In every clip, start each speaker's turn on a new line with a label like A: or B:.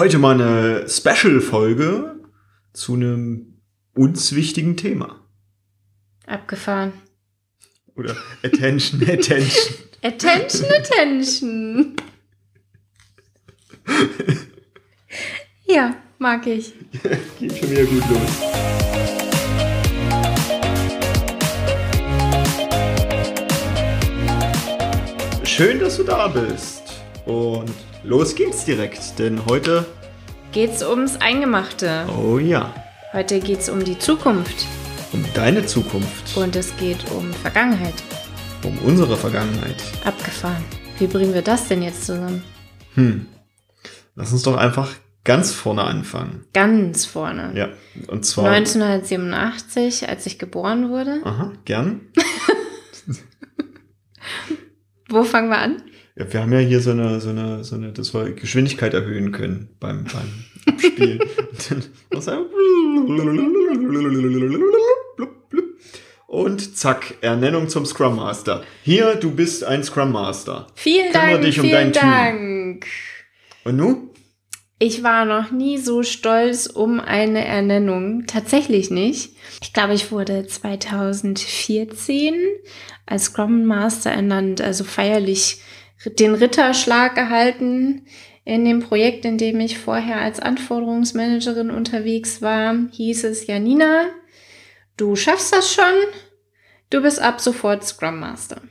A: Heute mal eine Special-Folge zu einem uns wichtigen Thema.
B: Abgefahren.
A: Oder Attention, Attention.
B: Attention, Attention. ja, mag ich.
A: Geht schon wieder gut los. Schön, dass du da bist. Und los geht's direkt, denn heute,
B: Geht's ums Eingemachte.
A: oh ja,
B: Heute geht's um die Zukunft.
A: um deine Zukunft,
B: Und es geht um Vergangenheit.
A: um unsere Vergangenheit.
B: Abgefahren. Wie bringen wir das denn jetzt zusammen?
A: Hm. Lass uns doch einfach ganz vorne anfangen.
B: Ganz vorne.
A: Ja, und zwar.
B: 1987, als ich geboren wurde.
A: Aha, gern.
B: Wo fangen wir an?
A: Ja, wir haben ja hier so eine, so eine, so eine, dass wir Geschwindigkeit erhöhen können beim, beim Abspielen. Und zack, Ernennung zum Scrum Master. Hier, du bist ein Scrum Master.
B: Vielen
A: Kümmere
B: Dank,
A: dich um
B: vielen
A: dein Team.
B: Dank.
A: Und nu?
B: Ich war noch nie so stolz um eine Ernennung. Tatsächlich nicht. Ich glaube, ich wurde 2014 als Scrum Master ernannt, also feierlich den Ritterschlag erhalten. In dem Projekt, in dem ich vorher als Anforderungsmanagerin unterwegs war, hieß es, Janina, du schaffst das schon. Du bist ab sofort Scrum Master.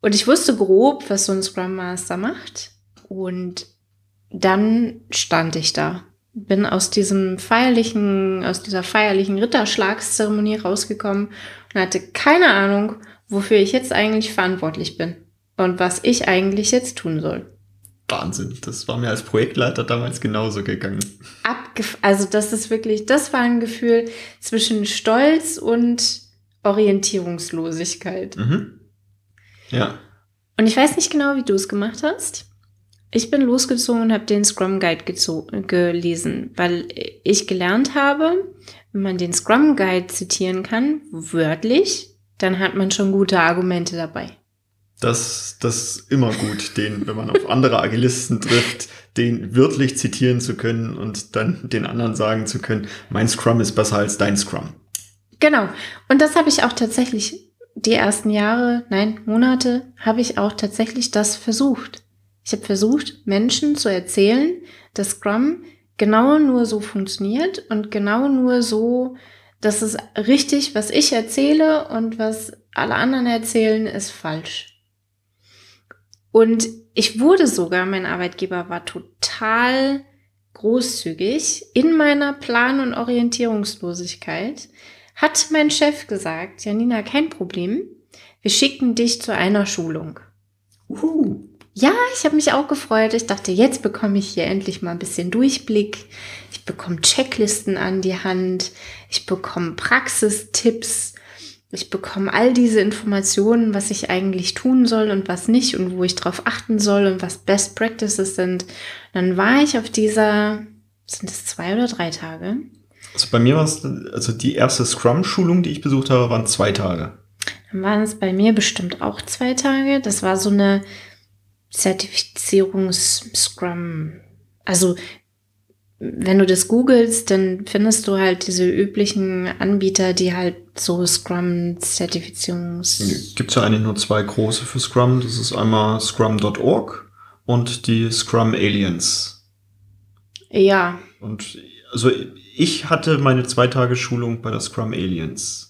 B: Und ich wusste grob, was so ein Scrum Master macht. Und dann stand ich da. Bin aus diesem feierlichen, aus dieser feierlichen Ritterschlagszeremonie rausgekommen und hatte keine Ahnung, wofür ich jetzt eigentlich verantwortlich bin und was ich eigentlich jetzt tun soll.
A: Wahnsinn. Das war mir als Projektleiter damals genauso gegangen.
B: Abgef also das ist wirklich, das war ein Gefühl zwischen Stolz und Orientierungslosigkeit.
A: Mhm. Ja.
B: Und ich weiß nicht genau, wie du es gemacht hast. Ich bin losgezogen und habe den Scrum Guide gelesen, weil ich gelernt habe, wenn man den Scrum Guide zitieren kann, wörtlich, dann hat man schon gute Argumente dabei.
A: Das, das immer gut, den, wenn man auf andere Agilisten trifft, den wörtlich zitieren zu können und dann den anderen sagen zu können, mein Scrum ist besser als dein Scrum.
B: Genau. Und das habe ich auch tatsächlich die ersten Jahre, nein, Monate, habe ich auch tatsächlich das versucht. Ich habe versucht, Menschen zu erzählen, dass Scrum genau nur so funktioniert und genau nur so, dass es richtig, was ich erzähle und was alle anderen erzählen, ist falsch. Und ich wurde sogar, mein Arbeitgeber war total großzügig in meiner Plan- und Orientierungslosigkeit hat mein Chef gesagt, Janina, kein Problem, wir schicken dich zu einer Schulung.
A: Uhu.
B: Ja, ich habe mich auch gefreut. Ich dachte, jetzt bekomme ich hier endlich mal ein bisschen Durchblick. Ich bekomme Checklisten an die Hand. Ich bekomme Praxistipps. Ich bekomme all diese Informationen, was ich eigentlich tun soll und was nicht und wo ich drauf achten soll und was Best Practices sind. Dann war ich auf dieser, sind es zwei oder drei Tage?
A: Also bei mir war es, also die erste Scrum-Schulung, die ich besucht habe, waren zwei Tage.
B: Dann waren es bei mir bestimmt auch zwei Tage. Das war so eine Zertifizierungs-Scrum. Also, wenn du das googelst, dann findest du halt diese üblichen Anbieter, die halt so Scrum-Zertifizierungs...
A: Gibt es ja eigentlich nur zwei große für Scrum. Das ist einmal scrum.org und die Scrum Aliens.
B: Ja,
A: Und also ich hatte meine zwei Tage Schulung bei der Scrum Aliens.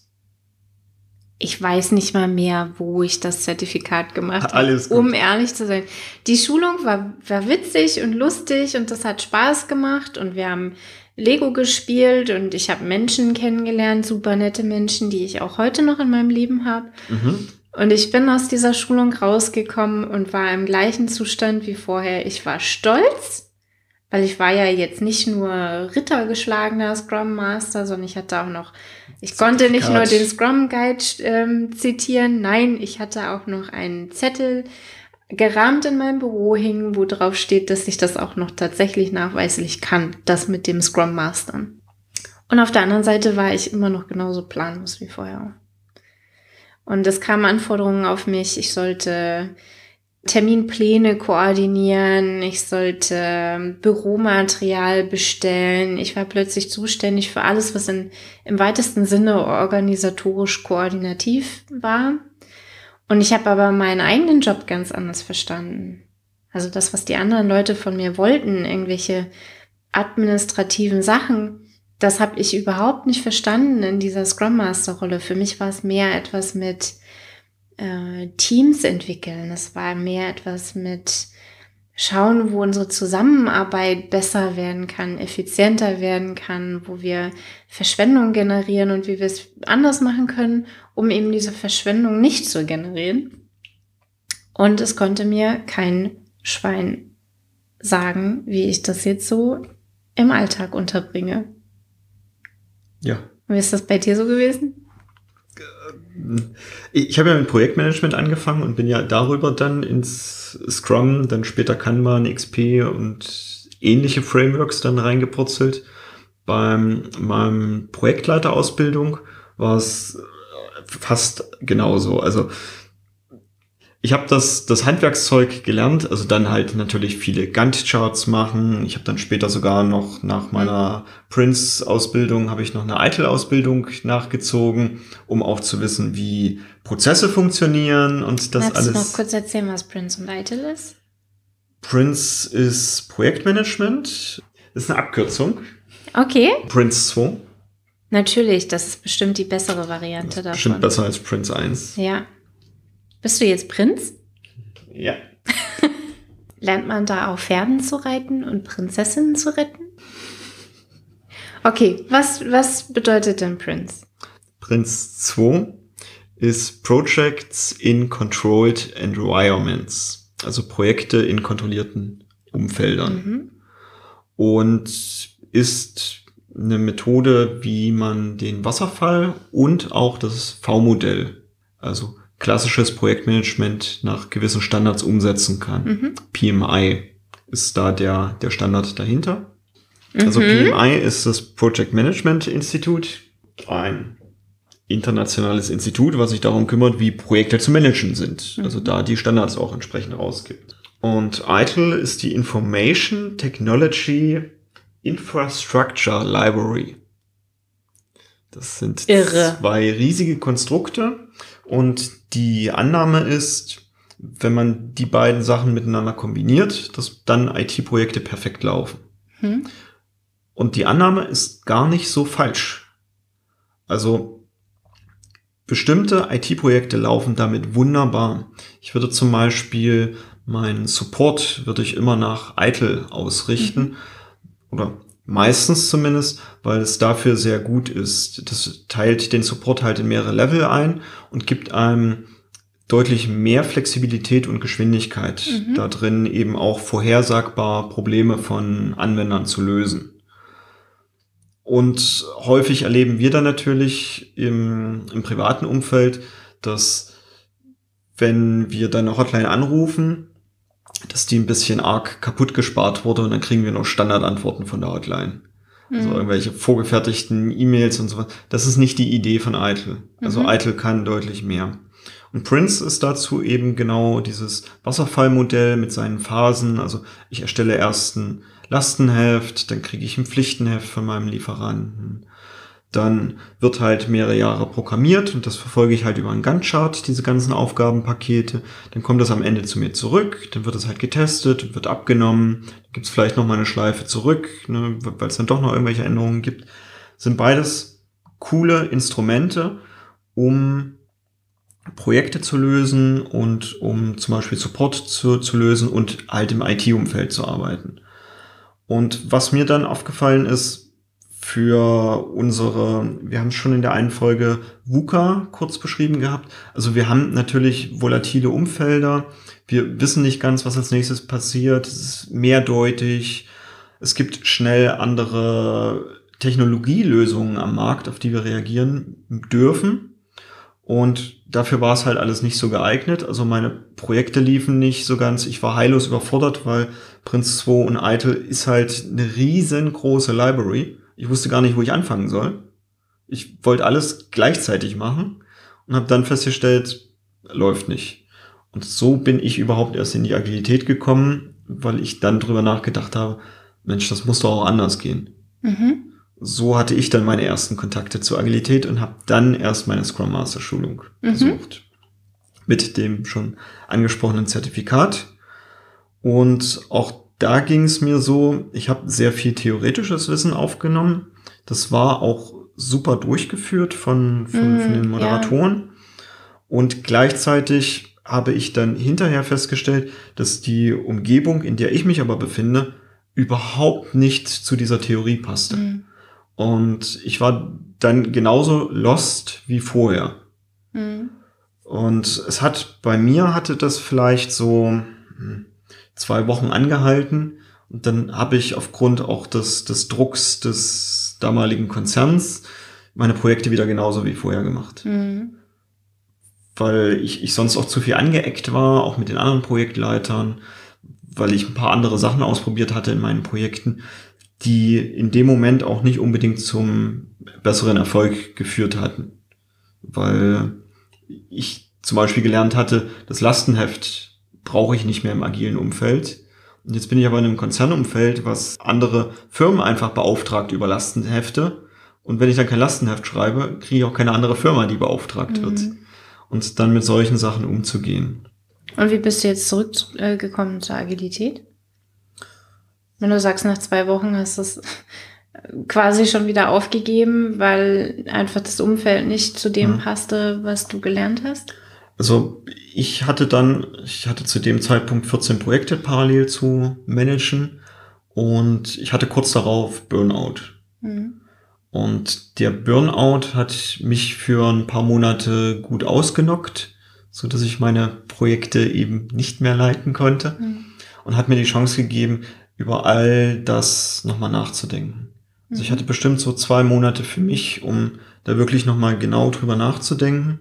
B: Ich weiß nicht mal mehr, wo ich das Zertifikat gemacht habe. Um ehrlich zu sein. Die Schulung war, war witzig und lustig und das hat Spaß gemacht und wir haben Lego gespielt und ich habe Menschen kennengelernt, super nette Menschen, die ich auch heute noch in meinem Leben habe.
A: Mhm.
B: Und ich bin aus dieser Schulung rausgekommen und war im gleichen Zustand wie vorher. Ich war stolz, weil ich war ja jetzt nicht nur rittergeschlagener Scrum Master, sondern ich hatte auch noch, ich konnte nicht nur den Scrum Guide ähm, zitieren, nein, ich hatte auch noch einen Zettel gerahmt in meinem Büro hingen, wo drauf steht, dass ich das auch noch tatsächlich nachweislich kann, das mit dem Scrum Mastern. Und auf der anderen Seite war ich immer noch genauso planlos wie vorher. Und es kamen Anforderungen auf mich, ich sollte Terminpläne koordinieren, ich sollte ähm, Büromaterial bestellen. Ich war plötzlich zuständig für alles, was in, im weitesten Sinne organisatorisch koordinativ war. Und ich habe aber meinen eigenen Job ganz anders verstanden. Also das, was die anderen Leute von mir wollten, irgendwelche administrativen Sachen, das habe ich überhaupt nicht verstanden in dieser Scrum Master Rolle. Für mich war es mehr etwas mit äh, Teams entwickeln. Es war mehr etwas mit schauen, wo unsere Zusammenarbeit besser werden kann, effizienter werden kann, wo wir Verschwendung generieren und wie wir es anders machen können, um eben diese Verschwendung nicht zu generieren. Und es konnte mir kein Schwein sagen, wie ich das jetzt so im Alltag unterbringe.
A: Ja.
B: Wie ist das bei dir so gewesen?
A: Ich habe ja mit Projektmanagement angefangen und bin ja darüber dann ins Scrum, dann später Kanban, XP und ähnliche Frameworks dann reingepurzelt. Beim meinem Projektleiterausbildung war es fast genauso. Also ich habe das, das Handwerkszeug gelernt, also dann halt natürlich viele Gantt-Charts machen. Ich habe dann später sogar noch nach meiner Prince-Ausbildung habe ich noch eine ITIL-Ausbildung nachgezogen, um auch zu wissen, wie Prozesse funktionieren und das
B: Magst
A: alles.
B: Du noch kurz erzählen, was Prince und ITIL ist?
A: Prince ist Projektmanagement, ist eine Abkürzung.
B: Okay.
A: Prince 2.
B: Natürlich, das ist bestimmt die bessere Variante davon.
A: Bestimmt besser als Prince 1.
B: Ja. Bist du jetzt Prinz?
A: Ja.
B: Lernt man da auch Pferden zu reiten und Prinzessinnen zu retten? Okay, was, was bedeutet denn Prince?
A: Prince 2 ist Projects in Controlled Environments, also Projekte in kontrollierten Umfeldern. Mhm. Und ist eine Methode, wie man den Wasserfall und auch das V-Modell, also klassisches Projektmanagement nach gewissen Standards umsetzen kann. Mhm. PMI ist da der, der Standard dahinter. Also mhm. Also PMI ist das Project Management Institute, ein internationales Institut, was sich darum kümmert, wie Projekte zu managen sind. Mhm. Also da die Standards auch entsprechend rausgibt. Und ITIL ist die Information Technology Infrastructure Library. Das sind
B: Irre.
A: zwei riesige Konstrukte und die Annahme ist, wenn man die beiden Sachen miteinander kombiniert, dass dann IT-Projekte perfekt laufen. Hm. Und die Annahme ist gar nicht so falsch. Also bestimmte IT-Projekte laufen damit wunderbar. Ich würde zum Beispiel meinen Support würde ich immer nach ITIL ausrichten. Mhm. Oder Meistens zumindest, weil es dafür sehr gut ist. Das teilt den Support halt in mehrere Level ein und gibt einem deutlich mehr Flexibilität und Geschwindigkeit mhm. da drin, eben auch vorhersagbar Probleme von Anwendern zu lösen. Und häufig erleben wir dann natürlich im, im privaten Umfeld, dass wenn wir dann eine Hotline anrufen, dass die ein bisschen arg kaputt gespart wurde und dann kriegen wir noch Standardantworten von der Hotline. Also mhm. Also irgendwelche vorgefertigten E-Mails und so was. Das ist nicht die Idee von ITIL. Also mhm. ITIL kann deutlich mehr. Und Prince ist dazu eben genau dieses Wasserfallmodell mit seinen Phasen. Also ich erstelle erst ein Lastenheft, dann kriege ich ein Pflichtenheft von meinem Lieferanten. Dann wird halt mehrere Jahre programmiert und das verfolge ich halt über einen Gantt-Chart, diese ganzen Aufgabenpakete. Dann kommt das am Ende zu mir zurück, dann wird es halt getestet, wird abgenommen, gibt es vielleicht noch mal eine Schleife zurück, ne, weil es dann doch noch irgendwelche Änderungen gibt. Das sind beides coole Instrumente, um Projekte zu lösen und um zum Beispiel Support zu, zu lösen und halt im IT-Umfeld zu arbeiten. Und was mir dann aufgefallen ist, für unsere, wir haben schon in der einen Folge VUCA kurz beschrieben gehabt. Also wir haben natürlich volatile Umfelder. Wir wissen nicht ganz, was als nächstes passiert. Es ist mehrdeutig. Es gibt schnell andere Technologielösungen am Markt, auf die wir reagieren dürfen. Und dafür war es halt alles nicht so geeignet. Also meine Projekte liefen nicht so ganz. Ich war heillos überfordert, weil Prince 2 und ITIL ist halt eine riesengroße Library. Ich wusste gar nicht, wo ich anfangen soll. Ich wollte alles gleichzeitig machen und habe dann festgestellt, läuft nicht. Und so bin ich überhaupt erst in die Agilität gekommen, weil ich dann drüber nachgedacht habe, Mensch, das muss doch auch anders gehen. Mhm. So hatte ich dann meine ersten Kontakte zur Agilität und habe dann erst meine Scrum Master Schulung mhm. besucht. Mit dem schon angesprochenen Zertifikat. Und auch da ging es mir so, ich habe sehr viel theoretisches Wissen aufgenommen. Das war auch super durchgeführt von, von, mm, von den Moderatoren. Ja. Und gleichzeitig habe ich dann hinterher festgestellt, dass die Umgebung, in der ich mich aber befinde, überhaupt nicht zu dieser Theorie passte. Mm. Und ich war dann genauso lost wie vorher. Mm. Und es hat bei mir hatte das vielleicht so hm, zwei Wochen angehalten. Und dann habe ich aufgrund auch des, des Drucks des damaligen Konzerns meine Projekte wieder genauso wie vorher gemacht. Mhm. Weil ich, ich sonst auch zu viel angeeckt war, auch mit den anderen Projektleitern, weil ich ein paar andere Sachen ausprobiert hatte in meinen Projekten, die in dem Moment auch nicht unbedingt zum besseren Erfolg geführt hatten. Weil ich zum Beispiel gelernt hatte, das Lastenheft brauche ich nicht mehr im agilen Umfeld. Und jetzt bin ich aber in einem Konzernumfeld, was andere Firmen einfach beauftragt über Lastenhefte. Und wenn ich dann kein Lastenheft schreibe, kriege ich auch keine andere Firma, die beauftragt mhm. wird. Und dann mit solchen Sachen umzugehen.
B: Und wie bist du jetzt zurückgekommen zur Agilität? Wenn du sagst, nach zwei Wochen hast du es quasi schon wieder aufgegeben, weil einfach das Umfeld nicht zu dem mhm. passte, was du gelernt hast?
A: Also ich hatte dann, ich hatte zu dem Zeitpunkt 14 Projekte parallel zu managen und ich hatte kurz darauf Burnout. Mhm. Und der Burnout hat mich für ein paar Monate gut ausgenockt, so dass ich meine Projekte eben nicht mehr leiten konnte mhm. und hat mir die Chance gegeben, über all das nochmal nachzudenken. Also ich mhm. hatte bestimmt so zwei Monate für mich, um da wirklich nochmal genau drüber nachzudenken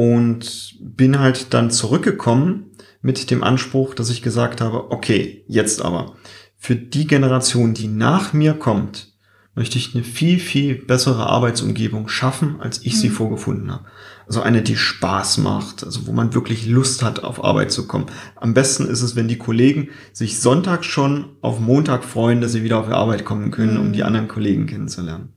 A: und bin halt dann zurückgekommen mit dem Anspruch, dass ich gesagt habe, okay, jetzt aber, für die Generation, die nach mir kommt, möchte ich eine viel, viel bessere Arbeitsumgebung schaffen, als ich mhm. sie vorgefunden habe. Also eine, die Spaß macht, also wo man wirklich Lust hat, auf Arbeit zu kommen. Am besten ist es, wenn die Kollegen sich Sonntag schon auf Montag freuen, dass sie wieder auf die Arbeit kommen können, mhm. um die anderen Kollegen kennenzulernen.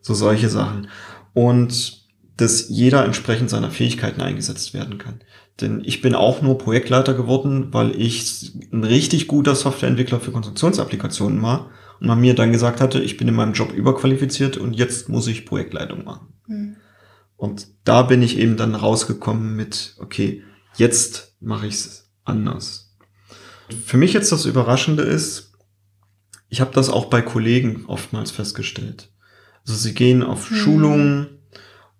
A: So solche Sachen. Und dass jeder entsprechend seiner Fähigkeiten eingesetzt werden kann. Denn ich bin auch nur Projektleiter geworden, weil ich ein richtig guter Softwareentwickler für Konstruktionsapplikationen war und man mir dann gesagt hatte, ich bin in meinem Job überqualifiziert und jetzt muss ich Projektleitung machen. Mhm. Und da bin ich eben dann rausgekommen mit, okay, jetzt mache ich es anders. Für mich jetzt das Überraschende ist, ich habe das auch bei Kollegen oftmals festgestellt. Also sie gehen auf mhm. Schulungen,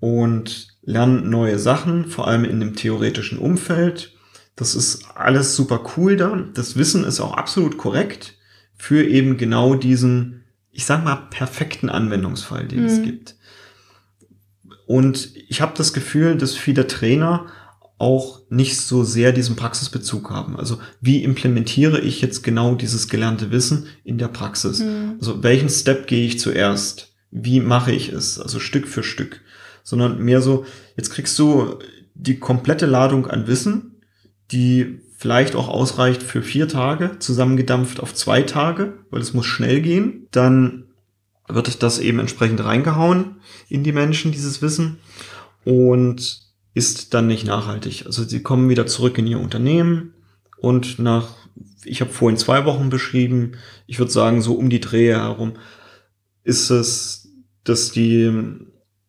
A: und lernen neue Sachen, vor allem in dem theoretischen Umfeld. Das ist alles super cool da. Das Wissen ist auch absolut korrekt für eben genau diesen, ich sag mal, perfekten Anwendungsfall, den mhm. es gibt. Und ich habe das Gefühl, dass viele Trainer auch nicht so sehr diesen Praxisbezug haben. Also wie implementiere ich jetzt genau dieses gelernte Wissen in der Praxis? Mhm. Also welchen Step gehe ich zuerst? Wie mache ich es? Also Stück für Stück sondern mehr so, jetzt kriegst du die komplette Ladung an Wissen, die vielleicht auch ausreicht für vier Tage, zusammengedampft auf zwei Tage, weil es muss schnell gehen. Dann wird das eben entsprechend reingehauen in die Menschen, dieses Wissen, und ist dann nicht nachhaltig. Also sie kommen wieder zurück in ihr Unternehmen und nach, ich habe vorhin zwei Wochen beschrieben, ich würde sagen, so um die Drehe herum ist es, dass die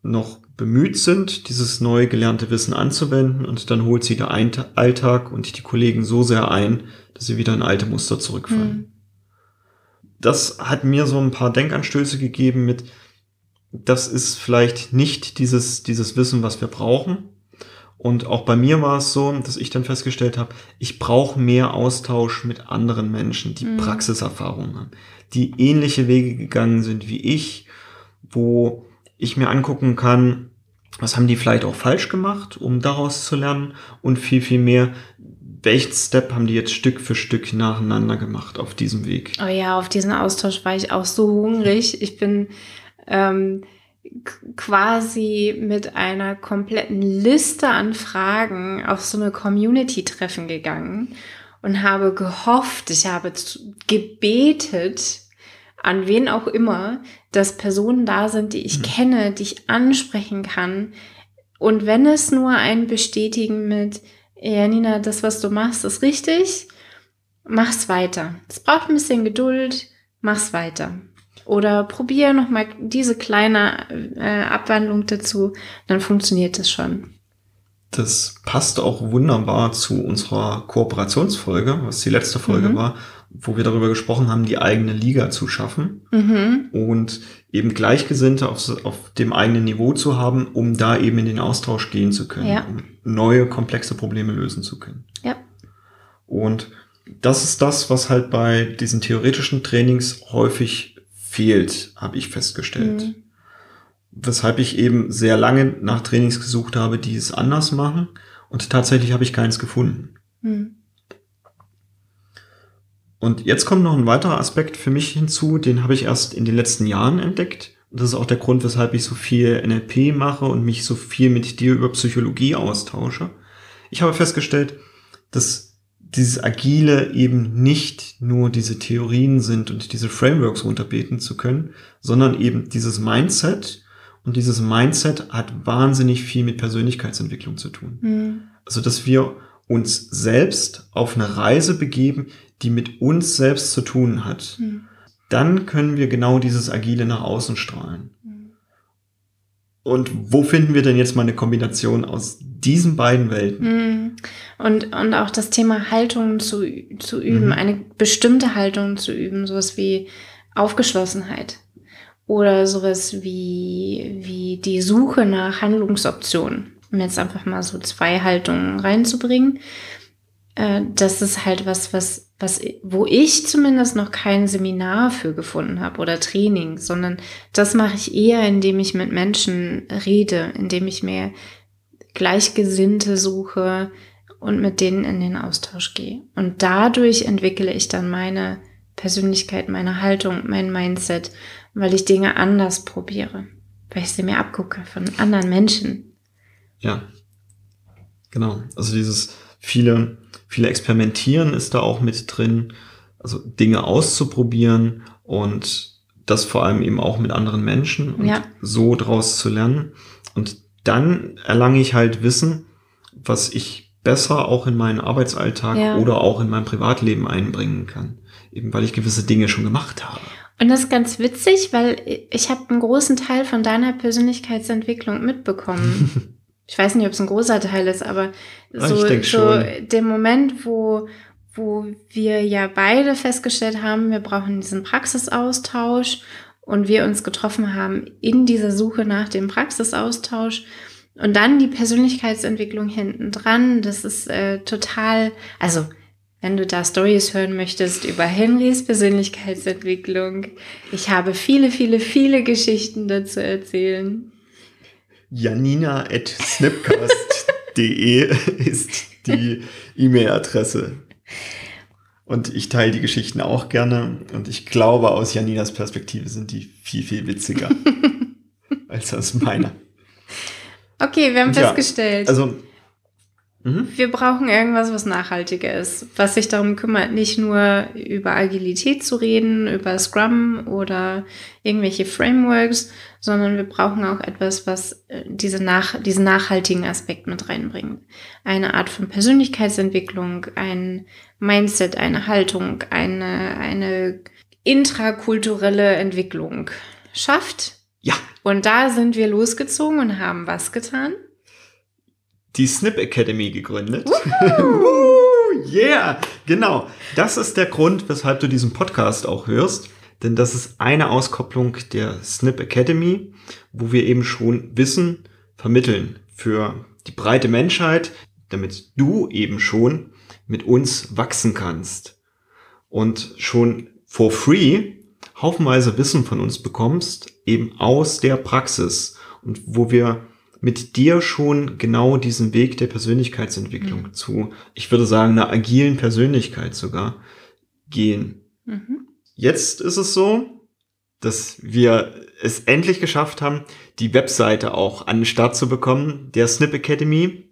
A: noch bemüht sind, dieses neu gelernte Wissen anzuwenden und dann holt sie der Alltag und die Kollegen so sehr ein, dass sie wieder in alte Muster zurückfallen. Mhm. Das hat mir so ein paar Denkanstöße gegeben mit, das ist vielleicht nicht dieses, dieses Wissen, was wir brauchen. Und auch bei mir war es so, dass ich dann festgestellt habe, ich brauche mehr Austausch mit anderen Menschen, die mhm. Praxiserfahrung haben, die ähnliche Wege gegangen sind wie ich, wo ich mir angucken kann, was haben die vielleicht auch falsch gemacht, um daraus zu lernen und viel, viel mehr, welchen Step haben die jetzt Stück für Stück nacheinander gemacht auf diesem Weg?
B: Oh ja, auf diesen Austausch war ich auch so hungrig. Ich bin ähm, quasi mit einer kompletten Liste an Fragen auf so eine Community-Treffen gegangen und habe gehofft, ich habe gebetet, an wen auch immer, dass Personen da sind, die ich mhm. kenne, die ich ansprechen kann. Und wenn es nur ein Bestätigen mit, Janina, das, was du machst, ist richtig, mach's weiter. Es braucht ein bisschen Geduld, mach's weiter. Oder probier nochmal diese kleine äh, Abwandlung dazu, dann funktioniert es schon.
A: Das passt auch wunderbar zu unserer Kooperationsfolge, was die letzte Folge mhm. war, wo wir darüber gesprochen haben, die eigene Liga zu schaffen mhm. und eben Gleichgesinnte auf, auf dem eigenen Niveau zu haben, um da eben in den Austausch gehen zu können, ja. um neue komplexe Probleme lösen zu können.
B: Ja.
A: Und das ist das, was halt bei diesen theoretischen Trainings häufig fehlt, habe ich festgestellt. Mhm weshalb ich eben sehr lange nach Trainings gesucht habe, die es anders machen. Und tatsächlich habe ich keins gefunden. Hm. Und jetzt kommt noch ein weiterer Aspekt für mich hinzu, den habe ich erst in den letzten Jahren entdeckt. Das ist auch der Grund, weshalb ich so viel NLP mache und mich so viel mit dir über Psychologie austausche. Ich habe festgestellt, dass dieses Agile eben nicht nur diese Theorien sind und diese Frameworks runterbeten zu können, sondern eben dieses Mindset, und dieses Mindset hat wahnsinnig viel mit Persönlichkeitsentwicklung zu tun. Mhm. Also, dass wir uns selbst auf eine Reise begeben, die mit uns selbst zu tun hat. Mhm. Dann können wir genau dieses Agile nach außen strahlen. Mhm. Und wo finden wir denn jetzt mal eine Kombination aus diesen beiden Welten?
B: Mhm. Und, und auch das Thema Haltung zu, zu üben, mhm. eine bestimmte Haltung zu üben, sowas wie Aufgeschlossenheit oder sowas wie, wie die Suche nach Handlungsoptionen, um jetzt einfach mal so zwei Haltungen reinzubringen. Äh, das ist halt was, was, was, wo ich zumindest noch kein Seminar für gefunden habe oder Training, sondern das mache ich eher, indem ich mit Menschen rede, indem ich mir Gleichgesinnte suche und mit denen in den Austausch gehe. Und dadurch entwickle ich dann meine Persönlichkeit, meine Haltung, mein Mindset weil ich Dinge anders probiere, weil ich sie mir abgucke von anderen Menschen.
A: Ja, genau. Also dieses viele, viele Experimentieren ist da auch mit drin, also Dinge auszuprobieren und das vor allem eben auch mit anderen Menschen und ja. so draus zu lernen. Und dann erlange ich halt Wissen, was ich besser auch in meinen Arbeitsalltag ja. oder auch in mein Privatleben einbringen kann. Eben weil ich gewisse Dinge schon gemacht habe.
B: Und das ist ganz witzig, weil ich habe einen großen Teil von deiner Persönlichkeitsentwicklung mitbekommen. ich weiß nicht, ob es ein großer Teil ist, aber
A: ah, so, so
B: der Moment, wo, wo wir ja beide festgestellt haben, wir brauchen diesen Praxisaustausch und wir uns getroffen haben in dieser Suche nach dem Praxisaustausch und dann die Persönlichkeitsentwicklung hinten dran, das ist äh, total, also wenn du da Stories hören möchtest über Henrys Persönlichkeitsentwicklung. Ich habe viele, viele, viele Geschichten dazu erzählen.
A: Janina at snipcast.de ist die E-Mail-Adresse. Und ich teile die Geschichten auch gerne. Und ich glaube, aus Janinas Perspektive sind die viel, viel witziger als aus meiner.
B: Okay, wir haben ja, festgestellt.
A: Also
B: Mhm. Wir brauchen irgendwas, was nachhaltiger ist, was sich darum kümmert, nicht nur über Agilität zu reden, über Scrum oder irgendwelche Frameworks, sondern wir brauchen auch etwas, was äh, diese nach, diesen nachhaltigen Aspekt mit reinbringt. Eine Art von Persönlichkeitsentwicklung, ein Mindset, eine Haltung, eine, eine intrakulturelle Entwicklung schafft.
A: Ja.
B: Und da sind wir losgezogen und haben was getan?
A: Die Snip Academy gegründet. yeah, genau. Das ist der Grund, weshalb du diesen Podcast auch hörst. Denn das ist eine Auskopplung der Snip Academy, wo wir eben schon Wissen vermitteln für die breite Menschheit, damit du eben schon mit uns wachsen kannst und schon for free haufenweise Wissen von uns bekommst, eben aus der Praxis und wo wir mit dir schon genau diesen Weg der Persönlichkeitsentwicklung mhm. zu, ich würde sagen, einer agilen Persönlichkeit sogar gehen. Mhm. Jetzt ist es so, dass wir es endlich geschafft haben, die Webseite auch an den Start zu bekommen, der Snip Academy.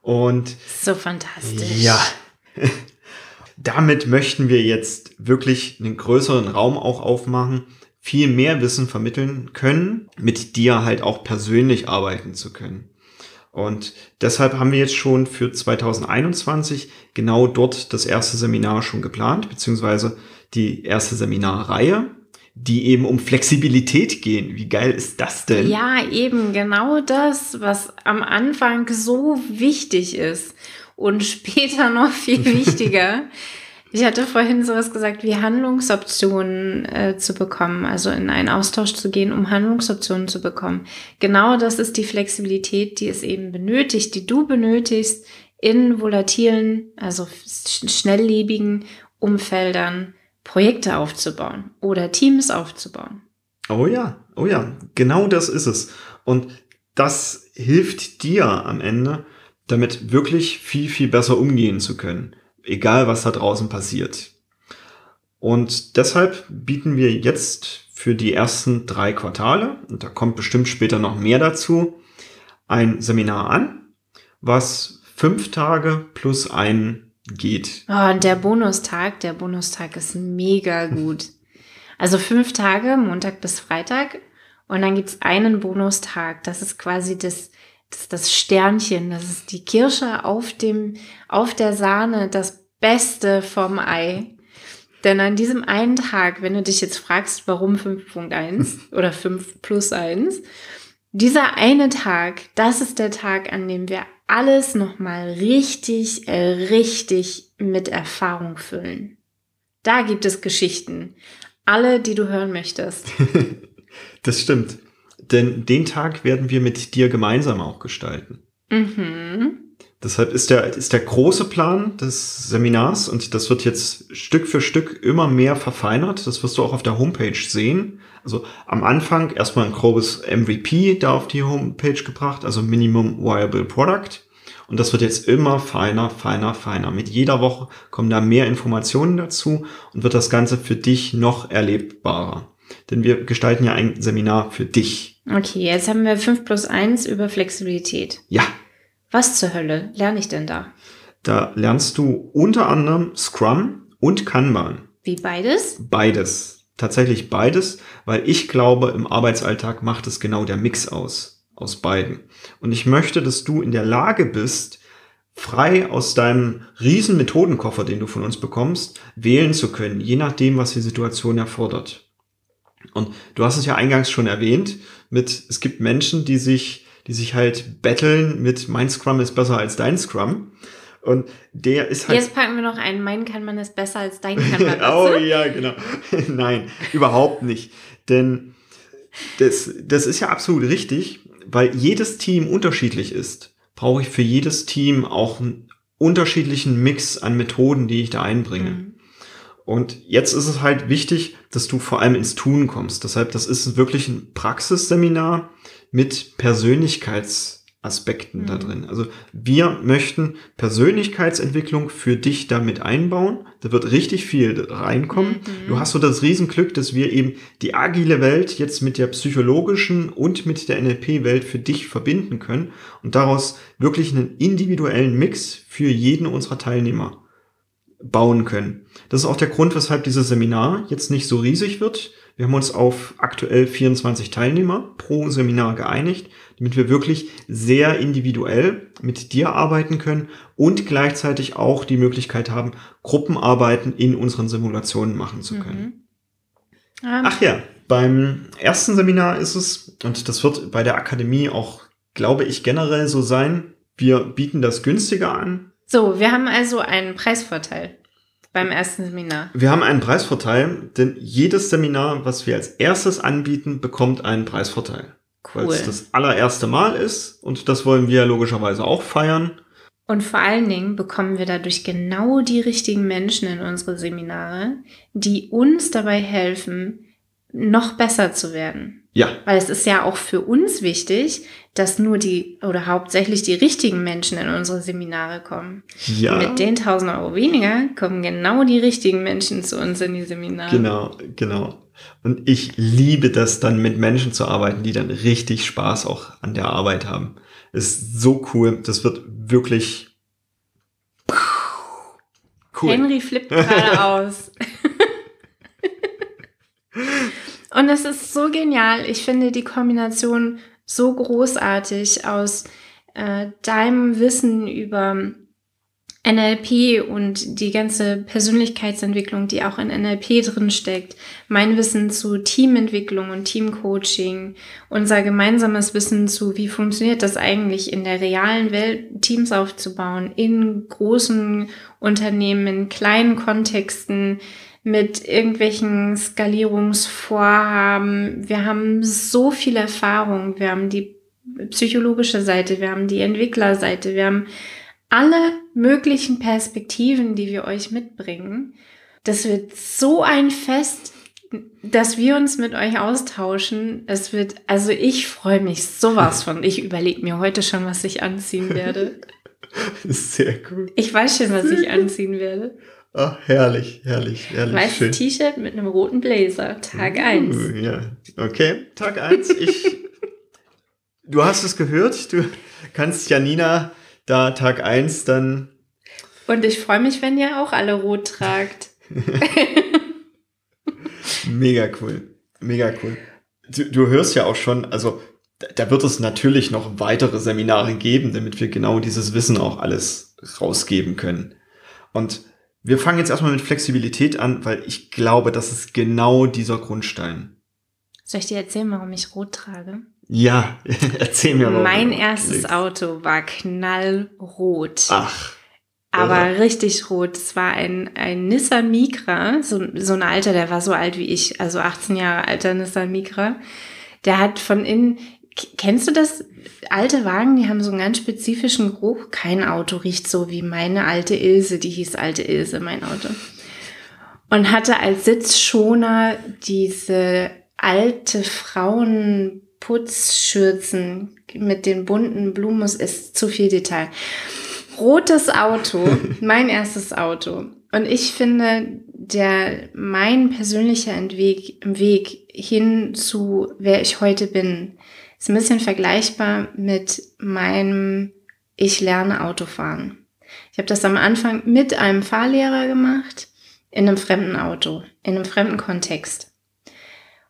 A: Und
B: so fantastisch.
A: Ja. Damit möchten wir jetzt wirklich einen größeren Raum auch aufmachen, viel mehr Wissen vermitteln können, mit dir halt auch persönlich arbeiten zu können. Und deshalb haben wir jetzt schon für 2021 genau dort das erste Seminar schon geplant, beziehungsweise die erste Seminarreihe, die eben um Flexibilität gehen. Wie geil ist das denn?
B: Ja, eben genau das, was am Anfang so wichtig ist und später noch viel wichtiger. Ich hatte vorhin sowas gesagt, wie Handlungsoptionen äh, zu bekommen, also in einen Austausch zu gehen, um Handlungsoptionen zu bekommen. Genau das ist die Flexibilität, die es eben benötigt, die du benötigst in volatilen, also schnelllebigen Umfeldern Projekte aufzubauen oder Teams aufzubauen.
A: Oh ja, oh ja, genau das ist es. Und das hilft dir am Ende, damit wirklich viel, viel besser umgehen zu können egal was da draußen passiert. Und deshalb bieten wir jetzt für die ersten drei Quartale, und da kommt bestimmt später noch mehr dazu, ein Seminar an, was fünf Tage plus ein geht.
B: Oh, und der Bonustag, der Bonustag ist mega gut. Also fünf Tage, Montag bis Freitag. Und dann gibt's einen Bonustag. Das ist quasi das, das, das Sternchen, das ist die Kirsche auf dem, auf der Sahne, das Beste vom Ei. Denn an diesem einen Tag, wenn du dich jetzt fragst, warum 5.1 oder 5 plus 1, dieser eine Tag, das ist der Tag, an dem wir alles nochmal richtig, äh, richtig mit Erfahrung füllen. Da gibt es Geschichten. Alle, die du hören möchtest.
A: das stimmt. Denn den Tag werden wir mit dir gemeinsam auch gestalten. Mhm. Deshalb ist der, ist der große Plan des Seminars und das wird jetzt Stück für Stück immer mehr verfeinert. Das wirst du auch auf der Homepage sehen. Also am Anfang erstmal ein grobes MVP da auf die Homepage gebracht, also Minimum Viable Product. Und das wird jetzt immer feiner, feiner, feiner. Mit jeder Woche kommen da mehr Informationen dazu und wird das Ganze für dich noch erlebbarer. Denn wir gestalten ja ein Seminar für dich.
B: Okay, jetzt haben wir 5 plus 1 über Flexibilität.
A: Ja,
B: was zur Hölle lerne ich denn da?
A: Da lernst du unter anderem Scrum und Kanban.
B: Wie beides?
A: Beides. Tatsächlich beides, weil ich glaube, im Arbeitsalltag macht es genau der Mix aus, aus beiden. Und ich möchte, dass du in der Lage bist, frei aus deinem riesen Methodenkoffer, den du von uns bekommst, wählen zu können, je nachdem, was die Situation erfordert. Und du hast es ja eingangs schon erwähnt, mit, es gibt Menschen, die sich die sich halt betteln mit mein Scrum ist besser als dein Scrum. Und der ist halt.
B: Jetzt packen wir noch einen, mein kann man ist besser als dein kann man.
A: oh ja, genau. Nein, überhaupt nicht. Denn das, das ist ja absolut richtig, weil jedes Team unterschiedlich ist, brauche ich für jedes Team auch einen unterschiedlichen Mix an Methoden, die ich da einbringe. Mhm. Und jetzt ist es halt wichtig, dass du vor allem ins Tun kommst. Deshalb, das ist wirklich ein Praxisseminar mit Persönlichkeitsaspekten mhm. da drin. Also wir möchten Persönlichkeitsentwicklung für dich damit einbauen. Da wird richtig viel reinkommen. Mhm. Du hast so das Riesenglück, dass wir eben die agile Welt jetzt mit der psychologischen und mit der NLP-Welt für dich verbinden können und daraus wirklich einen individuellen Mix für jeden unserer Teilnehmer bauen können. Das ist auch der Grund, weshalb dieses Seminar jetzt nicht so riesig wird, wir haben uns auf aktuell 24 Teilnehmer pro Seminar geeinigt, damit wir wirklich sehr individuell mit dir arbeiten können und gleichzeitig auch die Möglichkeit haben, Gruppenarbeiten in unseren Simulationen machen zu können. Mhm. Ähm. Ach ja, beim ersten Seminar ist es, und das wird bei der Akademie auch, glaube ich, generell so sein, wir bieten das günstiger an.
B: So, wir haben also einen Preisvorteil beim ersten Seminar?
A: Wir haben einen Preisvorteil, denn jedes Seminar, was wir als erstes anbieten, bekommt einen Preisvorteil. Cool. Weil es das allererste Mal ist und das wollen wir logischerweise auch feiern.
B: Und vor allen Dingen bekommen wir dadurch genau die richtigen Menschen in unsere Seminare, die uns dabei helfen, noch besser zu werden.
A: Ja.
B: Weil es ist ja auch für uns wichtig, dass nur die oder hauptsächlich die richtigen Menschen in unsere Seminare kommen. Ja. Mit den 1000 Euro weniger kommen genau die richtigen Menschen zu uns in die Seminare.
A: Genau, genau. Und ich liebe das dann mit Menschen zu arbeiten, die dann richtig Spaß auch an der Arbeit haben. Ist so cool. Das wird wirklich
B: cool. Henry flippt gerade aus. Und es ist so genial. Ich finde die Kombination so großartig aus äh, deinem Wissen über NLP und die ganze Persönlichkeitsentwicklung, die auch in NLP drin steckt, mein Wissen zu Teamentwicklung und Teamcoaching, unser gemeinsames Wissen zu, wie funktioniert das eigentlich in der realen Welt, Teams aufzubauen, in großen Unternehmen, in kleinen Kontexten, mit irgendwelchen Skalierungsvorhaben. Wir haben so viel Erfahrung. Wir haben die psychologische Seite, wir haben die Entwicklerseite, wir haben alle möglichen Perspektiven, die wir euch mitbringen. Das wird so ein Fest, dass wir uns mit euch austauschen. Es wird, also ich freue mich sowas von. Ich überlege mir heute schon, was ich anziehen werde.
A: Sehr cool.
B: Ich weiß schon, was ich anziehen werde.
A: Ach, herrlich, herrlich, herrlich.
B: Weißes T-Shirt mit einem roten Blazer. Tag 1.
A: Uh, ja, okay. Tag 1. Ich, du hast es gehört. Du kannst Janina da Tag 1 dann.
B: Und ich freue mich, wenn ihr auch alle rot tragt.
A: Mega cool. Mega cool. Du, du hörst ja auch schon, also da wird es natürlich noch weitere Seminare geben, damit wir genau dieses Wissen auch alles rausgeben können. Und wir fangen jetzt erstmal mit Flexibilität an, weil ich glaube, das ist genau dieser Grundstein.
B: Soll ich dir erzählen, warum ich rot trage?
A: Ja, erzähl mir
B: mal. Mein erstes Auto war knallrot.
A: Ach.
B: Aber irre. richtig rot. Es war ein, ein Nissan Micra, so, so ein alter, der war so alt wie ich, also 18 Jahre alter Nissan Micra. Der hat von innen, kennst du das? Alte Wagen, die haben so einen ganz spezifischen Geruch. Kein Auto riecht so wie meine alte Ilse, die hieß alte Ilse, mein Auto. Und hatte als Sitzschoner diese alte Frauen Putzschürzen mit den bunten Blumen ist zu viel Detail. Rotes Auto, mein erstes Auto. Und ich finde, der, mein persönlicher Entweg, Weg hin zu, wer ich heute bin, ist ein bisschen vergleichbar mit meinem Ich lerne Autofahren. Ich habe das am Anfang mit einem Fahrlehrer gemacht, in einem fremden Auto, in einem fremden Kontext.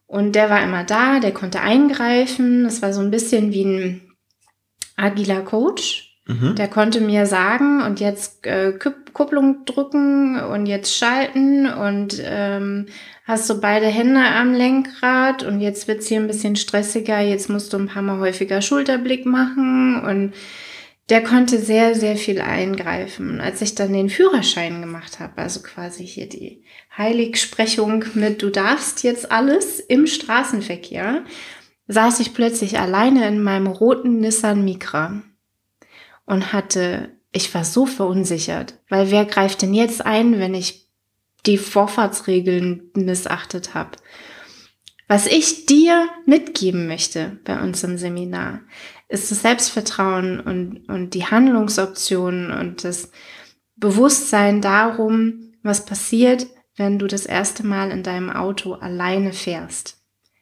B: Und der war immer da, der konnte eingreifen. Das war so ein bisschen wie ein agiler Coach. Mhm. Der konnte mir sagen, und jetzt äh, Kupplung drücken und jetzt schalten und ähm, hast du beide Hände am Lenkrad und jetzt wird's hier ein bisschen stressiger, jetzt musst du ein paar Mal häufiger Schulterblick machen und der konnte sehr, sehr viel eingreifen. Als ich dann den Führerschein gemacht habe, also quasi hier die Heiligsprechung mit Du darfst jetzt alles im Straßenverkehr, saß ich plötzlich alleine in meinem roten Nissan Micra und hatte, ich war so verunsichert, weil wer greift denn jetzt ein, wenn ich die Vorfahrtsregeln missachtet habe? Was ich dir mitgeben möchte bei uns im Seminar, ist das Selbstvertrauen und, und die Handlungsoptionen und das Bewusstsein darum, was passiert, wenn du das erste Mal in deinem Auto alleine fährst.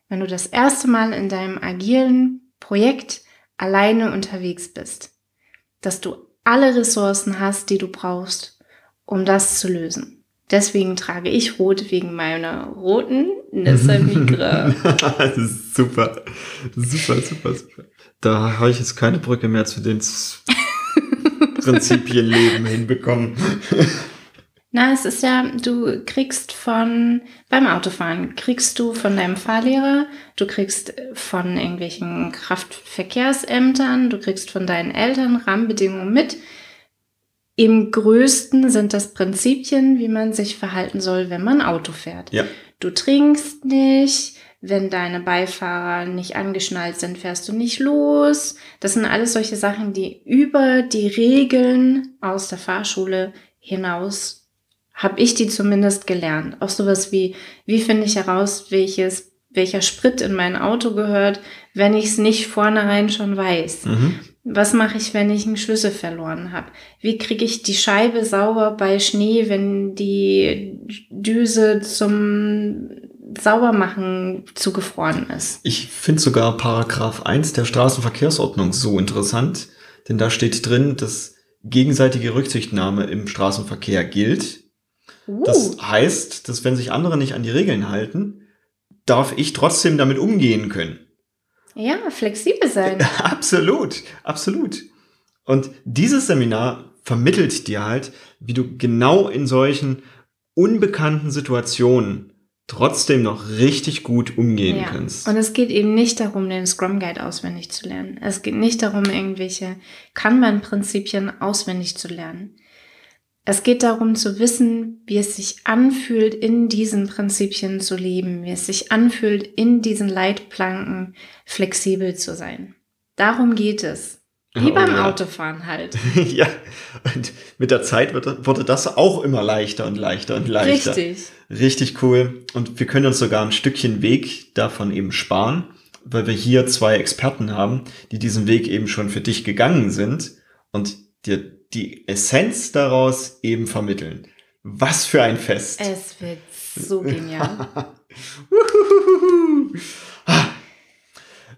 B: Wenn du das erste Mal in deinem agilen Projekt alleine unterwegs bist. Dass du alle Ressourcen hast, die du brauchst, um das zu lösen. Deswegen trage ich rot wegen meiner roten Nissan Migra.
A: das ist super. Super, super, super. Da habe ich jetzt keine Brücke mehr zu den Prinzipienleben hinbekommen.
B: Na, es ist ja, du kriegst von, beim Autofahren, kriegst du von deinem Fahrlehrer, du kriegst von irgendwelchen Kraftverkehrsämtern, du kriegst von deinen Eltern Rahmenbedingungen mit. Im größten sind das Prinzipien, wie man sich verhalten soll, wenn man Auto fährt.
A: Ja.
B: Du trinkst nicht, wenn deine Beifahrer nicht angeschnallt sind, fährst du nicht los. Das sind alles solche Sachen, die über die Regeln aus der Fahrschule hinaus habe ich die zumindest gelernt. Auch sowas wie, wie finde ich heraus, welches, welcher Sprit in mein Auto gehört, wenn ich es nicht vornherein schon weiß. Mhm. Was mache ich, wenn ich einen Schlüssel verloren habe? Wie kriege ich die Scheibe sauber bei Schnee, wenn die Düse zum Saubermachen zugefroren ist.
A: Ich finde sogar Paragraph 1 der Straßenverkehrsordnung so interessant, denn da steht drin, dass gegenseitige Rücksichtnahme im Straßenverkehr gilt. Uh. Das heißt, dass wenn sich andere nicht an die Regeln halten, darf ich trotzdem damit umgehen können.
B: Ja, flexibel sein.
A: absolut, absolut. Und dieses Seminar vermittelt dir halt, wie du genau in solchen unbekannten Situationen trotzdem noch richtig gut umgehen ja. kannst.
B: Und es geht eben nicht darum, den Scrum Guide auswendig zu lernen. Es geht nicht darum, irgendwelche Kanban-Prinzipien auswendig zu lernen. Es geht darum zu wissen, wie es sich anfühlt, in diesen Prinzipien zu leben, wie es sich anfühlt, in diesen Leitplanken flexibel zu sein. Darum geht es. Wie oh, beim ja. Autofahren halt.
A: ja, und mit der Zeit wird, wurde das auch immer leichter und leichter und leichter.
B: Richtig.
A: Richtig cool. Und wir können uns sogar ein Stückchen Weg davon eben sparen, weil wir hier zwei Experten haben, die diesen Weg eben schon für dich gegangen sind und dir die Essenz daraus eben vermitteln. Was für ein Fest.
B: Es wird so genial.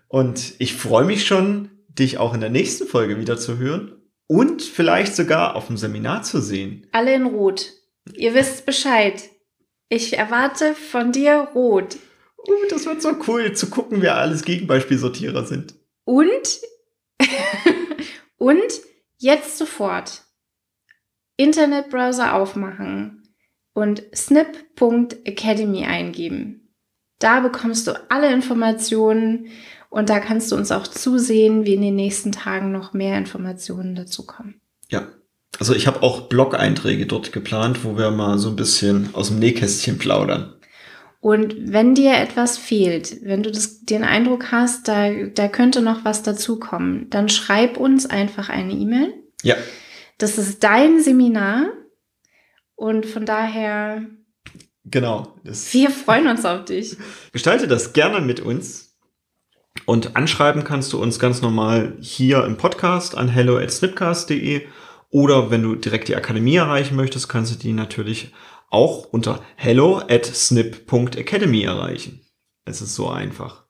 A: und ich freue mich schon, dich auch in der nächsten Folge wieder zu hören und vielleicht sogar auf dem Seminar zu sehen.
B: Alle in Rot. Ihr wisst Bescheid. Ich erwarte von dir Rot.
A: Uh, das wird so cool zu gucken, wer alles Gegenbeispielsortierer sind.
B: Und, und jetzt sofort Internetbrowser aufmachen und snip.academy eingeben. Da bekommst du alle Informationen und da kannst du uns auch zusehen, wie in den nächsten Tagen noch mehr Informationen dazu kommen.
A: Ja, also ich habe auch Blog-Einträge dort geplant, wo wir mal so ein bisschen aus dem Nähkästchen plaudern.
B: Und wenn dir etwas fehlt, wenn du das, den Eindruck hast, da, da könnte noch was dazukommen, dann schreib uns einfach eine E-Mail.
A: Ja.
B: Das ist dein Seminar und von daher.
A: Genau.
B: wir freuen uns auf dich.
A: Gestalte das gerne mit uns. Und anschreiben kannst du uns ganz normal hier im Podcast an hello at snipcast.de oder wenn du direkt die Akademie erreichen möchtest, kannst du die natürlich auch unter hello at snip.academy erreichen. Es ist so einfach.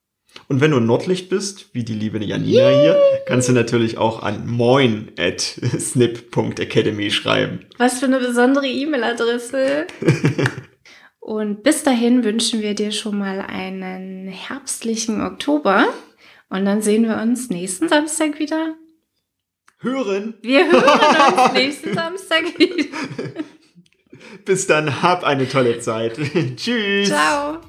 A: Und wenn du Nordlicht bist, wie die liebe Janina yeah. hier, kannst du natürlich auch an moin at snip.academy schreiben.
B: Was für eine besondere E-Mail-Adresse. Und bis dahin wünschen wir dir schon mal einen herbstlichen Oktober. Und dann sehen wir uns nächsten Samstag wieder.
A: Hören.
B: Wir hören uns nächsten Samstag wieder.
A: Bis dann, hab eine tolle Zeit. Tschüss.
B: Ciao.